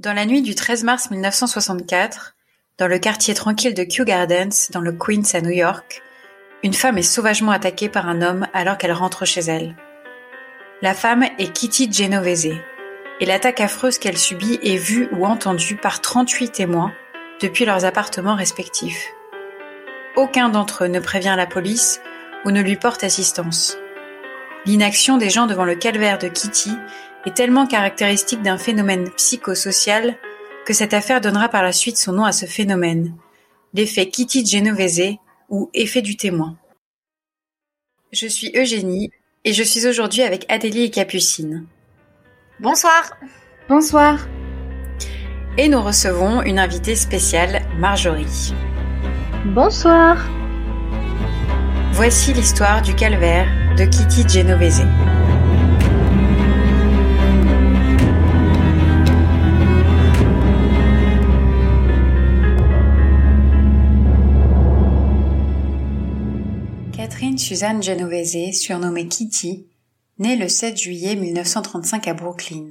Dans la nuit du 13 mars 1964, dans le quartier tranquille de Kew Gardens, dans le Queens à New York, une femme est sauvagement attaquée par un homme alors qu'elle rentre chez elle. La femme est Kitty Genovese, et l'attaque affreuse qu'elle subit est vue ou entendue par 38 témoins depuis leurs appartements respectifs. Aucun d'entre eux ne prévient la police ou ne lui porte assistance. L'inaction des gens devant le calvaire de Kitty est tellement caractéristique d'un phénomène psychosocial que cette affaire donnera par la suite son nom à ce phénomène, l'effet Kitty Genovese ou effet du témoin. Je suis Eugénie et je suis aujourd'hui avec Adélie et Capucine. Bonsoir. Bonsoir. Et nous recevons une invitée spéciale, Marjorie. Bonsoir. Voici l'histoire du calvaire de Kitty Genovese. Suzanne Genovese, surnommée Kitty, née le 7 juillet 1935 à Brooklyn.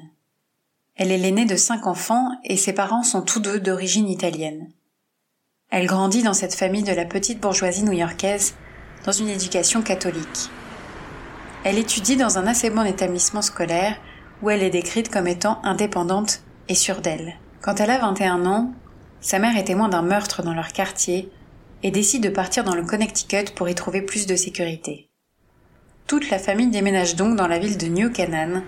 Elle est l'aînée de cinq enfants et ses parents sont tous deux d'origine italienne. Elle grandit dans cette famille de la petite bourgeoisie new-yorkaise dans une éducation catholique. Elle étudie dans un assez bon établissement scolaire où elle est décrite comme étant indépendante et sûre d'elle. Quand elle a 21 ans, sa mère est témoin d'un meurtre dans leur quartier et décide de partir dans le Connecticut pour y trouver plus de sécurité. Toute la famille déménage donc dans la ville de New Canaan,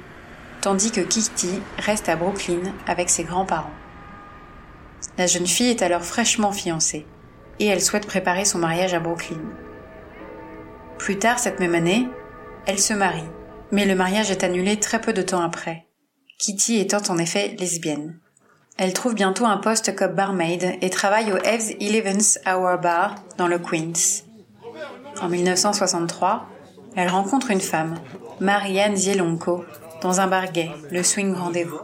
tandis que Kitty reste à Brooklyn avec ses grands-parents. La jeune fille est alors fraîchement fiancée, et elle souhaite préparer son mariage à Brooklyn. Plus tard cette même année, elle se marie, mais le mariage est annulé très peu de temps après, Kitty étant en effet lesbienne. Elle trouve bientôt un poste comme barmaid et travaille au Eve's Eleventh Hour Bar dans le Queens. En 1963, elle rencontre une femme, Marianne Zielonko, dans un bar gay, le Swing Rendez-vous.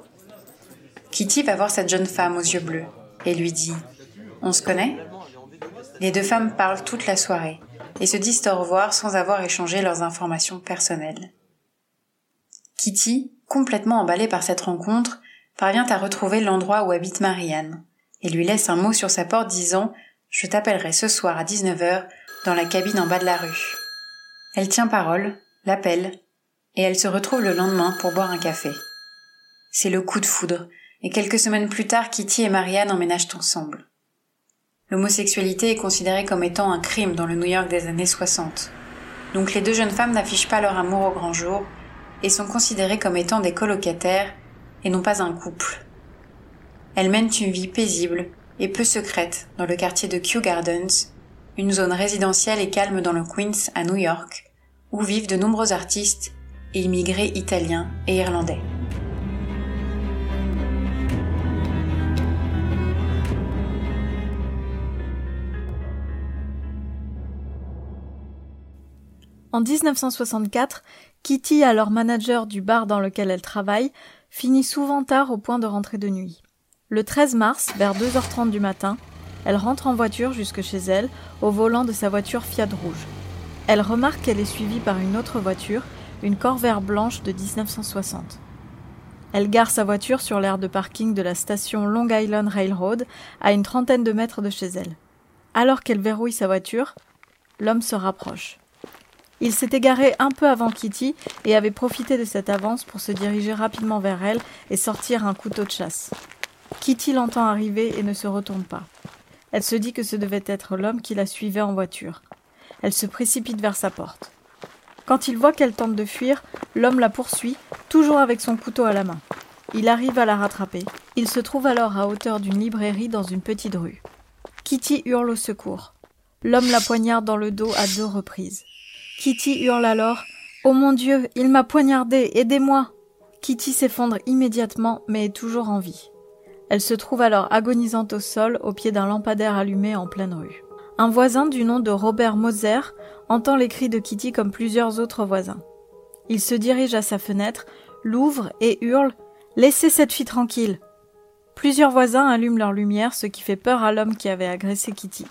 Kitty va voir cette jeune femme aux yeux bleus et lui dit On se connaît? Les deux femmes parlent toute la soirée et se disent au revoir sans avoir échangé leurs informations personnelles. Kitty, complètement emballée par cette rencontre, parvient à retrouver l'endroit où habite Marianne et lui laisse un mot sur sa porte disant Je t'appellerai ce soir à 19h dans la cabine en bas de la rue. Elle tient parole, l'appelle, et elle se retrouve le lendemain pour boire un café. C'est le coup de foudre, et quelques semaines plus tard, Kitty et Marianne emménagent ensemble. L'homosexualité est considérée comme étant un crime dans le New York des années 60. Donc les deux jeunes femmes n'affichent pas leur amour au grand jour et sont considérées comme étant des colocataires et non pas un couple. Elles mènent une vie paisible et peu secrète dans le quartier de Kew Gardens, une zone résidentielle et calme dans le Queens à New York, où vivent de nombreux artistes et immigrés italiens et irlandais. En 1964, Kitty, alors manager du bar dans lequel elle travaille, finit souvent tard au point de rentrer de nuit. Le 13 mars, vers 2h30 du matin, elle rentre en voiture jusque chez elle, au volant de sa voiture Fiat rouge. Elle remarque qu'elle est suivie par une autre voiture, une Corvair blanche de 1960. Elle gare sa voiture sur l'aire de parking de la station Long Island Railroad, à une trentaine de mètres de chez elle. Alors qu'elle verrouille sa voiture, l'homme se rapproche. Il s'est égaré un peu avant Kitty et avait profité de cette avance pour se diriger rapidement vers elle et sortir un couteau de chasse. Kitty l'entend arriver et ne se retourne pas. Elle se dit que ce devait être l'homme qui la suivait en voiture. Elle se précipite vers sa porte. Quand il voit qu'elle tente de fuir, l'homme la poursuit, toujours avec son couteau à la main. Il arrive à la rattraper. Il se trouve alors à hauteur d'une librairie dans une petite rue. Kitty hurle au secours. L'homme la poignarde dans le dos à deux reprises. Kitty hurle alors. Oh mon Dieu, il m'a poignardé, aidez-moi. Kitty s'effondre immédiatement, mais est toujours en vie. Elle se trouve alors agonisante au sol, au pied d'un lampadaire allumé en pleine rue. Un voisin du nom de Robert Moser entend les cris de Kitty comme plusieurs autres voisins. Il se dirige à sa fenêtre, l'ouvre et hurle Laissez cette fille tranquille. Plusieurs voisins allument leur lumière, ce qui fait peur à l'homme qui avait agressé Kitty.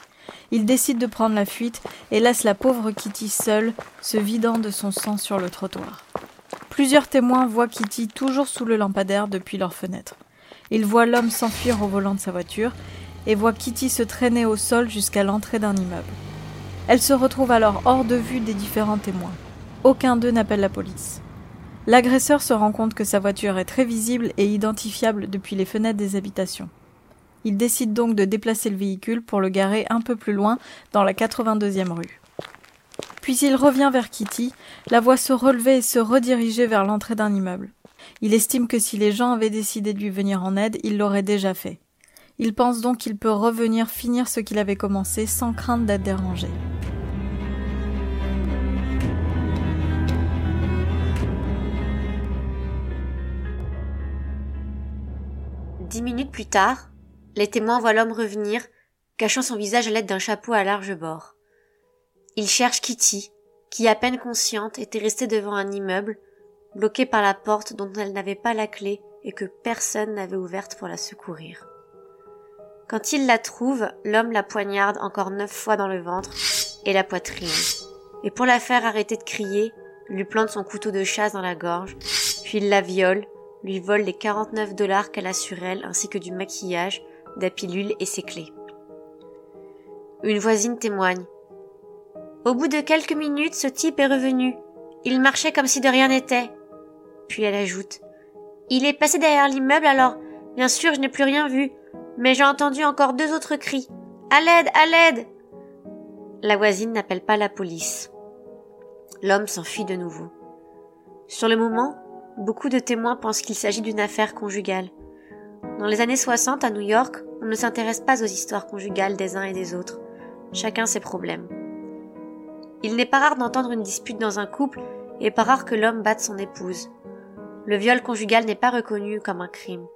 Il décide de prendre la fuite et laisse la pauvre Kitty seule, se vidant de son sang sur le trottoir. Plusieurs témoins voient Kitty toujours sous le lampadaire depuis leur fenêtre. Il voit l'homme s'enfuir au volant de sa voiture et voit Kitty se traîner au sol jusqu'à l'entrée d'un immeuble. Elle se retrouve alors hors de vue des différents témoins. Aucun d'eux n'appelle la police. L'agresseur se rend compte que sa voiture est très visible et identifiable depuis les fenêtres des habitations. Il décide donc de déplacer le véhicule pour le garer un peu plus loin dans la 82e rue. Puis il revient vers Kitty, la voit se relever et se rediriger vers l'entrée d'un immeuble. Il estime que si les gens avaient décidé de lui venir en aide, il l'aurait déjà fait. Il pense donc qu'il peut revenir finir ce qu'il avait commencé sans crainte d'être dérangé. Dix minutes plus tard, les témoins voient l'homme revenir, cachant son visage à l'aide d'un chapeau à large bord. Il cherche Kitty, qui à peine consciente était restée devant un immeuble, bloquée par la porte dont elle n'avait pas la clé et que personne n'avait ouverte pour la secourir. Quand il la trouve, l'homme la poignarde encore neuf fois dans le ventre et la poitrine. Et pour la faire arrêter de crier, lui plante son couteau de chasse dans la gorge, puis il la viole, lui vole les 49 dollars qu'elle a sur elle ainsi que du maquillage, pilules et ses clés. Une voisine témoigne. Au bout de quelques minutes, ce type est revenu. Il marchait comme si de rien n'était. Puis elle ajoute. Il est passé derrière l'immeuble alors, bien sûr, je n'ai plus rien vu, mais j'ai entendu encore deux autres cris. À l'aide, à l'aide! La voisine n'appelle pas la police. L'homme s'enfuit de nouveau. Sur le moment, beaucoup de témoins pensent qu'il s'agit d'une affaire conjugale. Dans les années 60 à New York, on ne s'intéresse pas aux histoires conjugales des uns et des autres. Chacun ses problèmes. Il n'est pas rare d'entendre une dispute dans un couple et pas rare que l'homme batte son épouse. Le viol conjugal n'est pas reconnu comme un crime.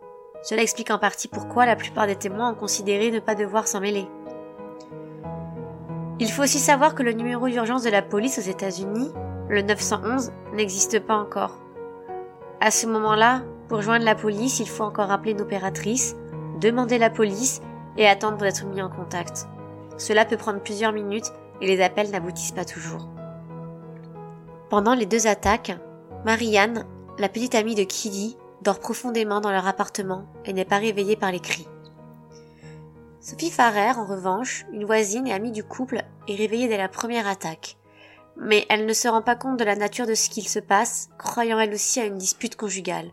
Cela explique en partie pourquoi la plupart des témoins ont considéré ne pas devoir s'en mêler. Il faut aussi savoir que le numéro d'urgence de la police aux États-Unis, le 911, n'existe pas encore. À ce moment-là, pour joindre la police, il faut encore appeler une opératrice, demander la police et attendre d'être mis en contact. Cela peut prendre plusieurs minutes et les appels n'aboutissent pas toujours. Pendant les deux attaques, Marianne, la petite amie de Kiddy, dort profondément dans leur appartement et n'est pas réveillée par les cris. Sophie Farrer, en revanche, une voisine et amie du couple, est réveillée dès la première attaque. Mais elle ne se rend pas compte de la nature de ce qu'il se passe, croyant elle aussi à une dispute conjugale.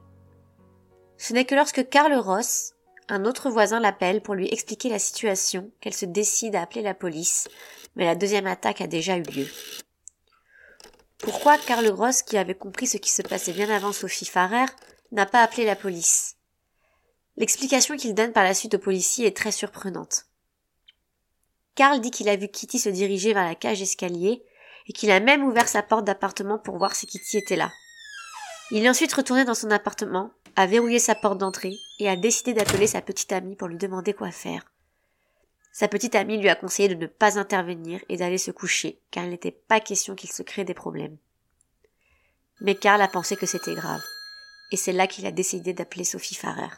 Ce n'est que lorsque Karl Ross, un autre voisin l'appelle pour lui expliquer la situation qu'elle se décide à appeler la police, mais la deuxième attaque a déjà eu lieu. Pourquoi Karl Ross, qui avait compris ce qui se passait bien avant Sophie Farrer, n'a pas appelé la police? L'explication qu'il donne par la suite aux policiers est très surprenante. Karl dit qu'il a vu Kitty se diriger vers la cage d'escalier et qu'il a même ouvert sa porte d'appartement pour voir si Kitty était là. Il est ensuite retourné dans son appartement, a verrouillé sa porte d'entrée et a décidé d'appeler sa petite amie pour lui demander quoi faire. Sa petite amie lui a conseillé de ne pas intervenir et d'aller se coucher, car il n'était pas question qu'il se crée des problèmes. Mais Karl a pensé que c'était grave, et c'est là qu'il a décidé d'appeler Sophie Farrer.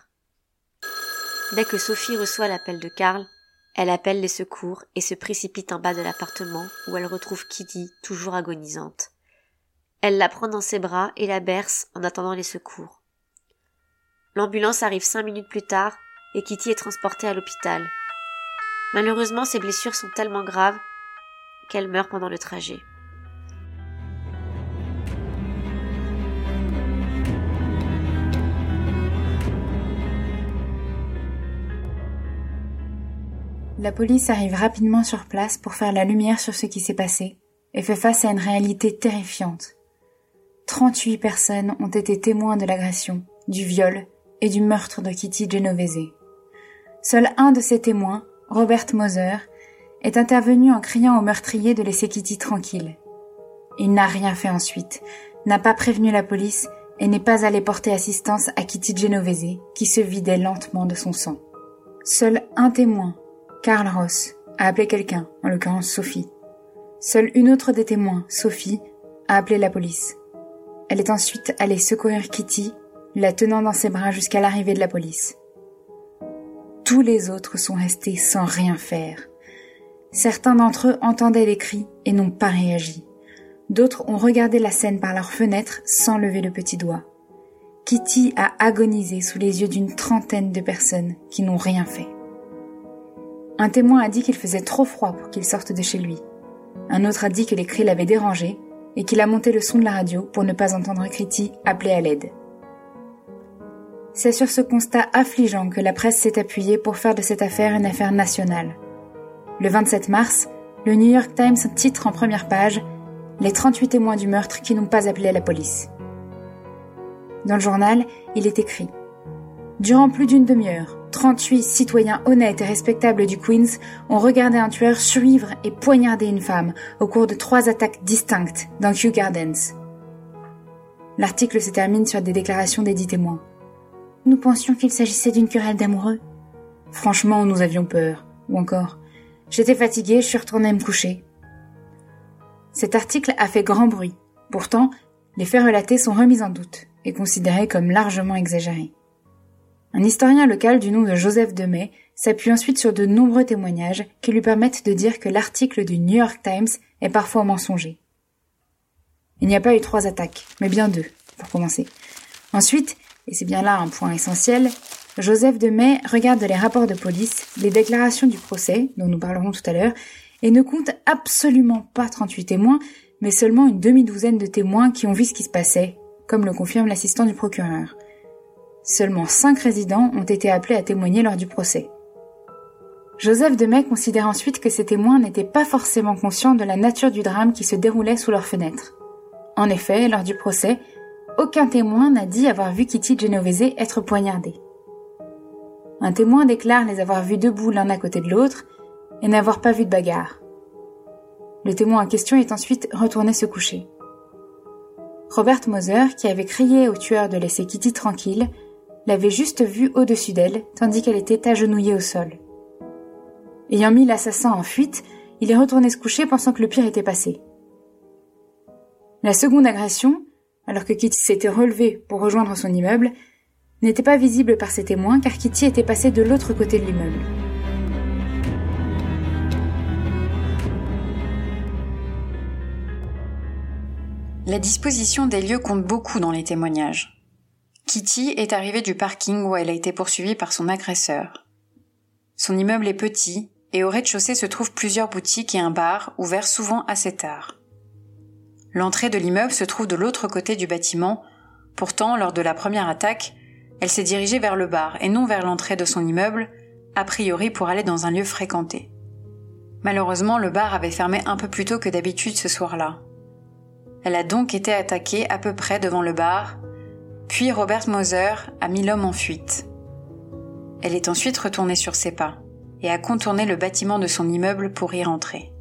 Dès que Sophie reçoit l'appel de Karl, elle appelle les secours et se précipite en bas de l'appartement où elle retrouve Kitty toujours agonisante. Elle la prend dans ses bras et la berce en attendant les secours. L'ambulance arrive cinq minutes plus tard et Kitty est transportée à l'hôpital. Malheureusement, ses blessures sont tellement graves qu'elle meurt pendant le trajet. La police arrive rapidement sur place pour faire la lumière sur ce qui s'est passé et fait face à une réalité terrifiante. 38 personnes ont été témoins de l'agression, du viol et du meurtre de Kitty Genovese. Seul un de ces témoins, Robert Moser, est intervenu en criant au meurtrier de laisser Kitty tranquille. Il n'a rien fait ensuite, n'a pas prévenu la police et n'est pas allé porter assistance à Kitty Genovese, qui se vidait lentement de son sang. Seul un témoin, Karl Ross, a appelé quelqu'un, en l'occurrence Sophie. Seule une autre des témoins, Sophie, a appelé la police. Elle est ensuite allée secourir Kitty, la tenant dans ses bras jusqu'à l'arrivée de la police. Tous les autres sont restés sans rien faire. Certains d'entre eux entendaient les cris et n'ont pas réagi. D'autres ont regardé la scène par leur fenêtre sans lever le petit doigt. Kitty a agonisé sous les yeux d'une trentaine de personnes qui n'ont rien fait. Un témoin a dit qu'il faisait trop froid pour qu'il sorte de chez lui. Un autre a dit que les cris l'avaient dérangé et qu'il a monté le son de la radio pour ne pas entendre Kitty appeler à l'aide. C'est sur ce constat affligeant que la presse s'est appuyée pour faire de cette affaire une affaire nationale. Le 27 mars, le New York Times titre en première page Les 38 témoins du meurtre qui n'ont pas appelé la police. Dans le journal, il est écrit Durant plus d'une demi-heure, 38 citoyens honnêtes et respectables du Queens ont regardé un tueur suivre et poignarder une femme au cours de trois attaques distinctes dans Kew Gardens. L'article se termine sur des déclarations des dix témoins. Nous pensions qu'il s'agissait d'une querelle d'amoureux. Franchement, nous avions peur. Ou encore, j'étais fatiguée, je suis retournée me coucher. Cet article a fait grand bruit. Pourtant, les faits relatés sont remis en doute et considérés comme largement exagérés. Un historien local du nom de Joseph Demey s'appuie ensuite sur de nombreux témoignages qui lui permettent de dire que l'article du New York Times est parfois mensonger. Il n'y a pas eu trois attaques, mais bien deux, pour commencer. Ensuite, et c'est bien là un point essentiel, Joseph de May regarde les rapports de police, les déclarations du procès, dont nous parlerons tout à l'heure, et ne compte absolument pas 38 témoins, mais seulement une demi-douzaine de témoins qui ont vu ce qui se passait, comme le confirme l'assistant du procureur. Seulement cinq résidents ont été appelés à témoigner lors du procès. Joseph de May considère ensuite que ces témoins n'étaient pas forcément conscients de la nature du drame qui se déroulait sous leurs fenêtres. En effet, lors du procès, aucun témoin n'a dit avoir vu Kitty Genovese être poignardée. Un témoin déclare les avoir vus debout l'un à côté de l'autre et n'avoir pas vu de bagarre. Le témoin en question est ensuite retourné se coucher. Robert Moser, qui avait crié au tueur de laisser Kitty tranquille, l'avait juste vue au-dessus d'elle, tandis qu'elle était agenouillée au sol. Ayant mis l'assassin en fuite, il est retourné se coucher pensant que le pire était passé. La seconde agression, alors que Kitty s'était relevée pour rejoindre son immeuble, n'était pas visible par ses témoins car Kitty était passée de l'autre côté de l'immeuble. La disposition des lieux compte beaucoup dans les témoignages. Kitty est arrivée du parking où elle a été poursuivie par son agresseur. Son immeuble est petit et au rez-de-chaussée se trouvent plusieurs boutiques et un bar ouverts souvent assez tard. L'entrée de l'immeuble se trouve de l'autre côté du bâtiment. Pourtant, lors de la première attaque, elle s'est dirigée vers le bar et non vers l'entrée de son immeuble, a priori pour aller dans un lieu fréquenté. Malheureusement, le bar avait fermé un peu plus tôt que d'habitude ce soir-là. Elle a donc été attaquée à peu près devant le bar, puis Robert Moser a mis l'homme en fuite. Elle est ensuite retournée sur ses pas et a contourné le bâtiment de son immeuble pour y rentrer.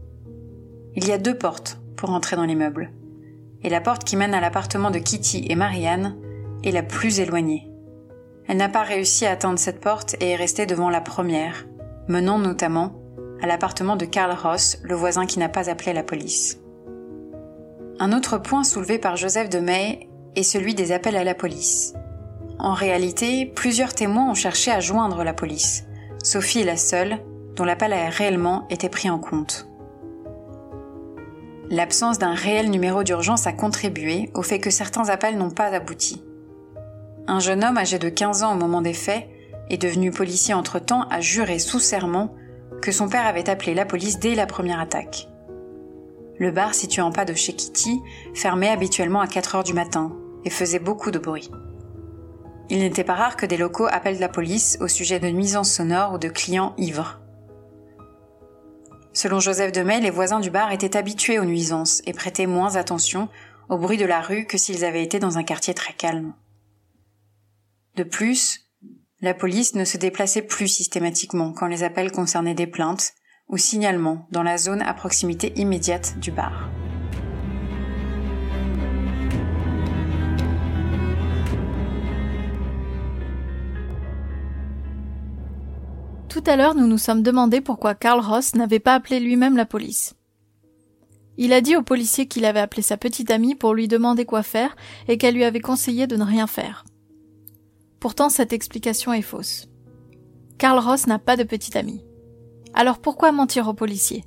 Il y a deux portes pour entrer dans l'immeuble et la porte qui mène à l'appartement de Kitty et Marianne est la plus éloignée. Elle n'a pas réussi à atteindre cette porte et est restée devant la première, menant notamment à l'appartement de Karl Ross, le voisin qui n'a pas appelé la police. Un autre point soulevé par Joseph de May est celui des appels à la police. En réalité, plusieurs témoins ont cherché à joindre la police. Sophie est la seule dont l'appel a réellement été pris en compte. L'absence d'un réel numéro d'urgence a contribué au fait que certains appels n'ont pas abouti. Un jeune homme âgé de 15 ans au moment des faits et devenu policier entre-temps a juré sous serment que son père avait appelé la police dès la première attaque. Le bar situé en pas de chez Kitty fermait habituellement à 4 heures du matin et faisait beaucoup de bruit. Il n'était pas rare que des locaux appellent la police au sujet de nuisances sonores ou de clients ivres. Selon Joseph Demey, les voisins du bar étaient habitués aux nuisances et prêtaient moins attention au bruit de la rue que s'ils avaient été dans un quartier très calme. De plus, la police ne se déplaçait plus systématiquement quand les appels concernaient des plaintes ou signalements dans la zone à proximité immédiate du bar. À l'heure, nous nous sommes demandé pourquoi Karl Ross n'avait pas appelé lui-même la police. Il a dit au policier qu'il avait appelé sa petite amie pour lui demander quoi faire et qu'elle lui avait conseillé de ne rien faire. Pourtant, cette explication est fausse. Karl Ross n'a pas de petite amie. Alors pourquoi mentir au policier?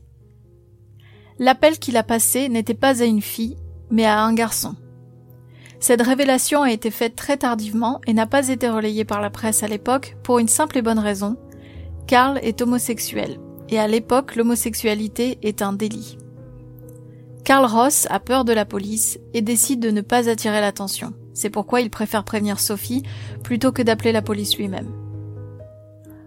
L'appel qu'il a passé n'était pas à une fille, mais à un garçon. Cette révélation a été faite très tardivement et n'a pas été relayée par la presse à l'époque pour une simple et bonne raison. Carl est homosexuel, et à l'époque l'homosexualité est un délit. Carl Ross a peur de la police et décide de ne pas attirer l'attention. C'est pourquoi il préfère prévenir Sophie plutôt que d'appeler la police lui-même.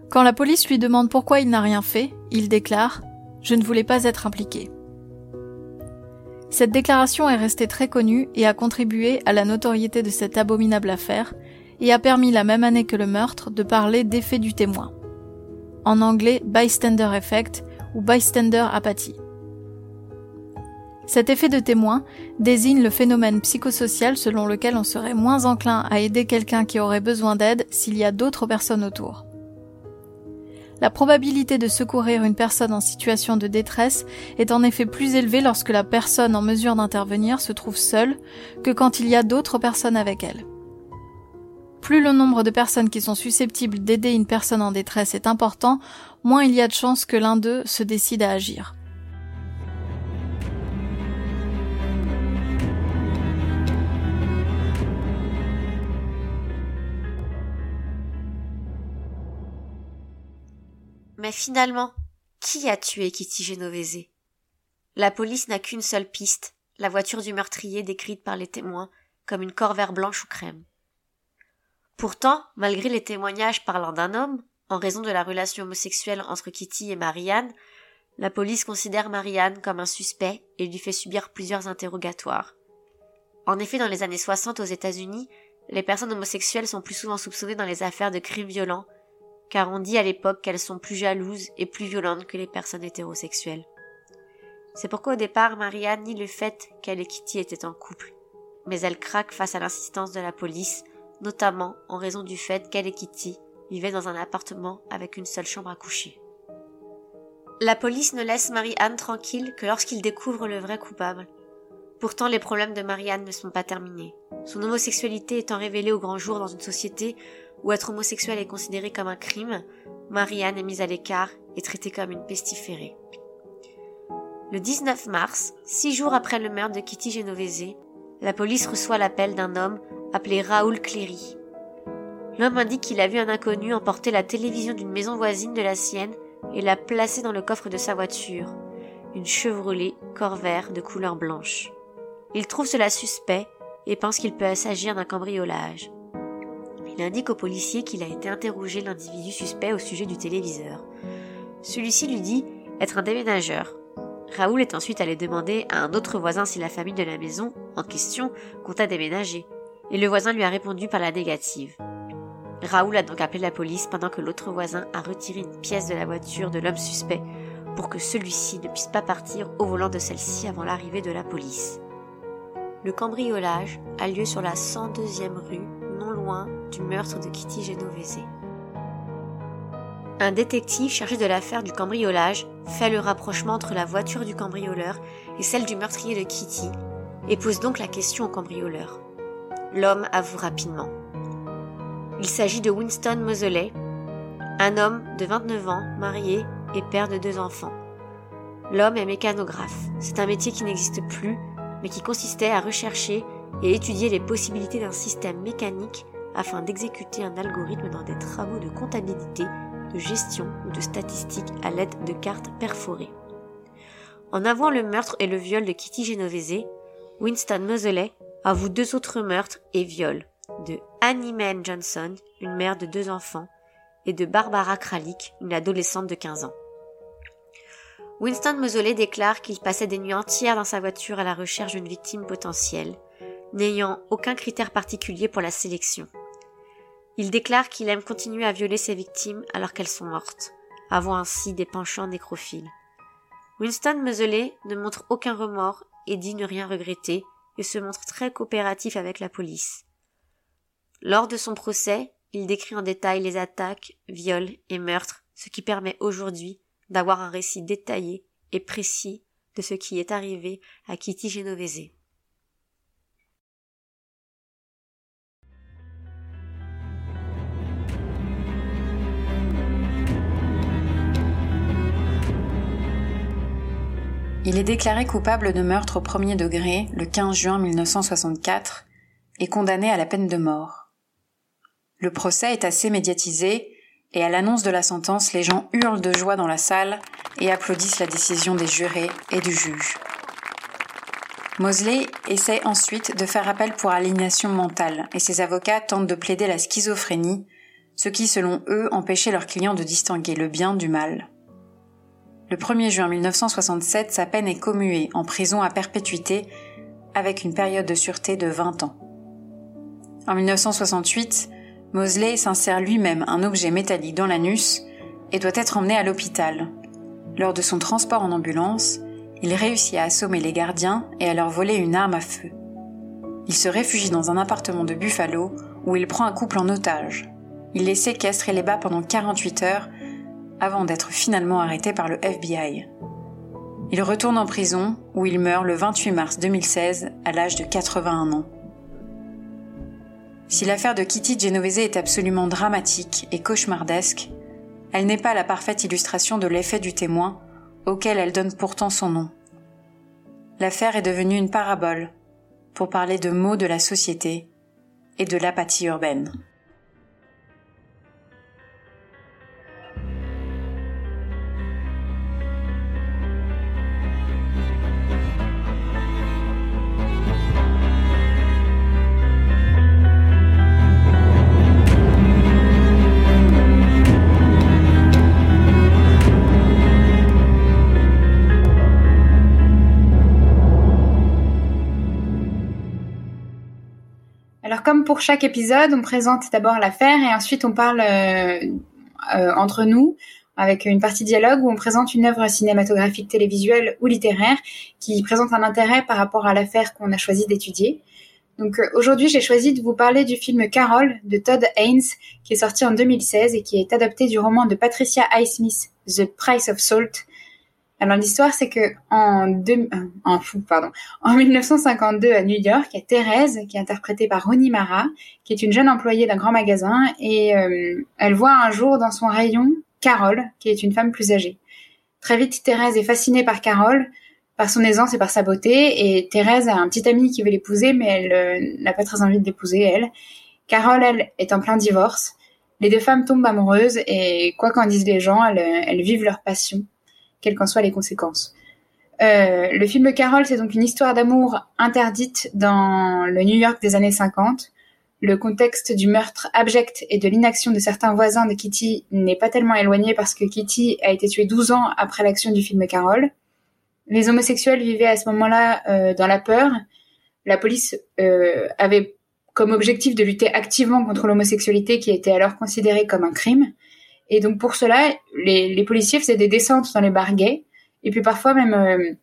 Quand la police lui demande pourquoi il n'a rien fait, il déclare ⁇ Je ne voulais pas être impliqué ⁇ Cette déclaration est restée très connue et a contribué à la notoriété de cette abominable affaire et a permis la même année que le meurtre de parler d'effet du témoin. En anglais bystander effect ou bystander apathy. Cet effet de témoin désigne le phénomène psychosocial selon lequel on serait moins enclin à aider quelqu'un qui aurait besoin d'aide s'il y a d'autres personnes autour. La probabilité de secourir une personne en situation de détresse est en effet plus élevée lorsque la personne en mesure d'intervenir se trouve seule que quand il y a d'autres personnes avec elle. Plus le nombre de personnes qui sont susceptibles d'aider une personne en détresse est important, moins il y a de chances que l'un d'eux se décide à agir. Mais finalement, qui a tué Kitty Genovese? La police n'a qu'une seule piste, la voiture du meurtrier décrite par les témoins comme une corvaire blanche ou crème. Pourtant, malgré les témoignages parlant d'un homme, en raison de la relation homosexuelle entre Kitty et Marianne, la police considère Marianne comme un suspect et lui fait subir plusieurs interrogatoires. En effet, dans les années 60 aux États-Unis, les personnes homosexuelles sont plus souvent soupçonnées dans les affaires de crimes violents car on dit à l'époque qu'elles sont plus jalouses et plus violentes que les personnes hétérosexuelles. C'est pourquoi au départ Marianne nie le fait qu'elle et Kitty étaient en couple, mais elle craque face à l'insistance de la police, notamment en raison du fait qu'elle et Kitty vivaient dans un appartement avec une seule chambre à coucher. La police ne laisse Marie-Anne tranquille que lorsqu'ils découvrent le vrai coupable. Pourtant, les problèmes de Marianne ne sont pas terminés. Son homosexualité étant révélée au grand jour dans une société où être homosexuel est considéré comme un crime, Marianne est mise à l'écart et traitée comme une pestiférée. Le 19 mars, six jours après le meurtre de Kitty Genovese, la police reçoit l'appel d'un homme appelé Raoul Cléry. L'homme indique qu'il a vu un inconnu emporter la télévision d'une maison voisine de la sienne et la placer dans le coffre de sa voiture, une Chevrolet Corvair de couleur blanche. Il trouve cela suspect et pense qu'il peut s'agir d'un cambriolage. Il indique au policier qu'il a été interrogé l'individu suspect au sujet du téléviseur. Celui-ci lui dit être un déménageur. Raoul est ensuite allé demander à un autre voisin si la famille de la maison en question comptait déménager, et le voisin lui a répondu par la négative. Raoul a donc appelé la police pendant que l'autre voisin a retiré une pièce de la voiture de l'homme suspect pour que celui-ci ne puisse pas partir au volant de celle-ci avant l'arrivée de la police. Le cambriolage a lieu sur la 102e rue loin du meurtre de Kitty Genovese. Un détective chargé de l'affaire du cambriolage fait le rapprochement entre la voiture du cambrioleur et celle du meurtrier de Kitty et pose donc la question au cambrioleur. L'homme avoue rapidement. Il s'agit de Winston Moseley, un homme de 29 ans, marié et père de deux enfants. L'homme est mécanographe. C'est un métier qui n'existe plus, mais qui consistait à rechercher et étudier les possibilités d'un système mécanique afin d'exécuter un algorithme dans des travaux de comptabilité, de gestion ou de statistique à l'aide de cartes perforées. En avouant le meurtre et le viol de Kitty Genovese, Winston Moseley avoue deux autres meurtres et viols de Annie Mae Johnson, une mère de deux enfants, et de Barbara Kralik, une adolescente de 15 ans. Winston Moseley déclare qu'il passait des nuits entières dans sa voiture à la recherche d'une victime potentielle, n'ayant aucun critère particulier pour la sélection. Il déclare qu'il aime continuer à violer ses victimes alors qu'elles sont mortes, avouant ainsi des penchants nécrophiles. Winston Moseley ne montre aucun remords et dit ne rien regretter et se montre très coopératif avec la police. Lors de son procès, il décrit en détail les attaques, viols et meurtres, ce qui permet aujourd'hui d'avoir un récit détaillé et précis de ce qui est arrivé à Kitty Genovese. Il est déclaré coupable de meurtre au premier degré le 15 juin 1964, est condamné à la peine de mort. Le procès est assez médiatisé et à l'annonce de la sentence, les gens hurlent de joie dans la salle et applaudissent la décision des jurés et du juge. Mosley essaie ensuite de faire appel pour aliénation mentale et ses avocats tentent de plaider la schizophrénie, ce qui, selon eux, empêchait leurs clients de distinguer le bien du mal. Le 1er juin 1967, sa peine est commuée en prison à perpétuité avec une période de sûreté de 20 ans. En 1968, Mosley s'insère lui-même un objet métallique dans l'anus et doit être emmené à l'hôpital. Lors de son transport en ambulance, il réussit à assommer les gardiens et à leur voler une arme à feu. Il se réfugie dans un appartement de Buffalo où il prend un couple en otage. Il les séquestre et les bat pendant 48 heures avant d'être finalement arrêté par le FBI. Il retourne en prison où il meurt le 28 mars 2016 à l'âge de 81 ans. Si l'affaire de Kitty Genovese est absolument dramatique et cauchemardesque, elle n'est pas la parfaite illustration de l'effet du témoin auquel elle donne pourtant son nom. L'affaire est devenue une parabole pour parler de maux de la société et de l'apathie urbaine. Comme pour chaque épisode, on présente d'abord l'affaire et ensuite on parle euh, euh, entre nous avec une partie dialogue où on présente une œuvre cinématographique, télévisuelle ou littéraire qui présente un intérêt par rapport à l'affaire qu'on a choisi d'étudier. Donc euh, aujourd'hui, j'ai choisi de vous parler du film Carol de Todd Haynes qui est sorti en 2016 et qui est adapté du roman de Patricia Highsmith, The Price of Salt, alors l'histoire, c'est que en, euh, pardon, en 1952 à New York, il y a Thérèse qui est interprétée par Ronnie Mara, qui est une jeune employée d'un grand magasin, et euh, elle voit un jour dans son rayon Carole, qui est une femme plus âgée. Très vite, Thérèse est fascinée par Carole, par son aisance et par sa beauté, et Thérèse a un petit ami qui veut l'épouser, mais elle euh, n'a pas très envie de l'épouser, elle. Carole, elle, est en plein divorce. Les deux femmes tombent amoureuses, et quoi qu'en disent les gens, elles vivent leur passion quelles qu'en soient les conséquences. Euh, le film Carole, c'est donc une histoire d'amour interdite dans le New York des années 50. Le contexte du meurtre abject et de l'inaction de certains voisins de Kitty n'est pas tellement éloigné parce que Kitty a été tuée 12 ans après l'action du film Carole. Les homosexuels vivaient à ce moment-là euh, dans la peur. La police euh, avait comme objectif de lutter activement contre l'homosexualité qui était alors considérée comme un crime. Et donc pour cela, les, policiers faisaient des descentes dans les bars gays, et puis parfois même euh,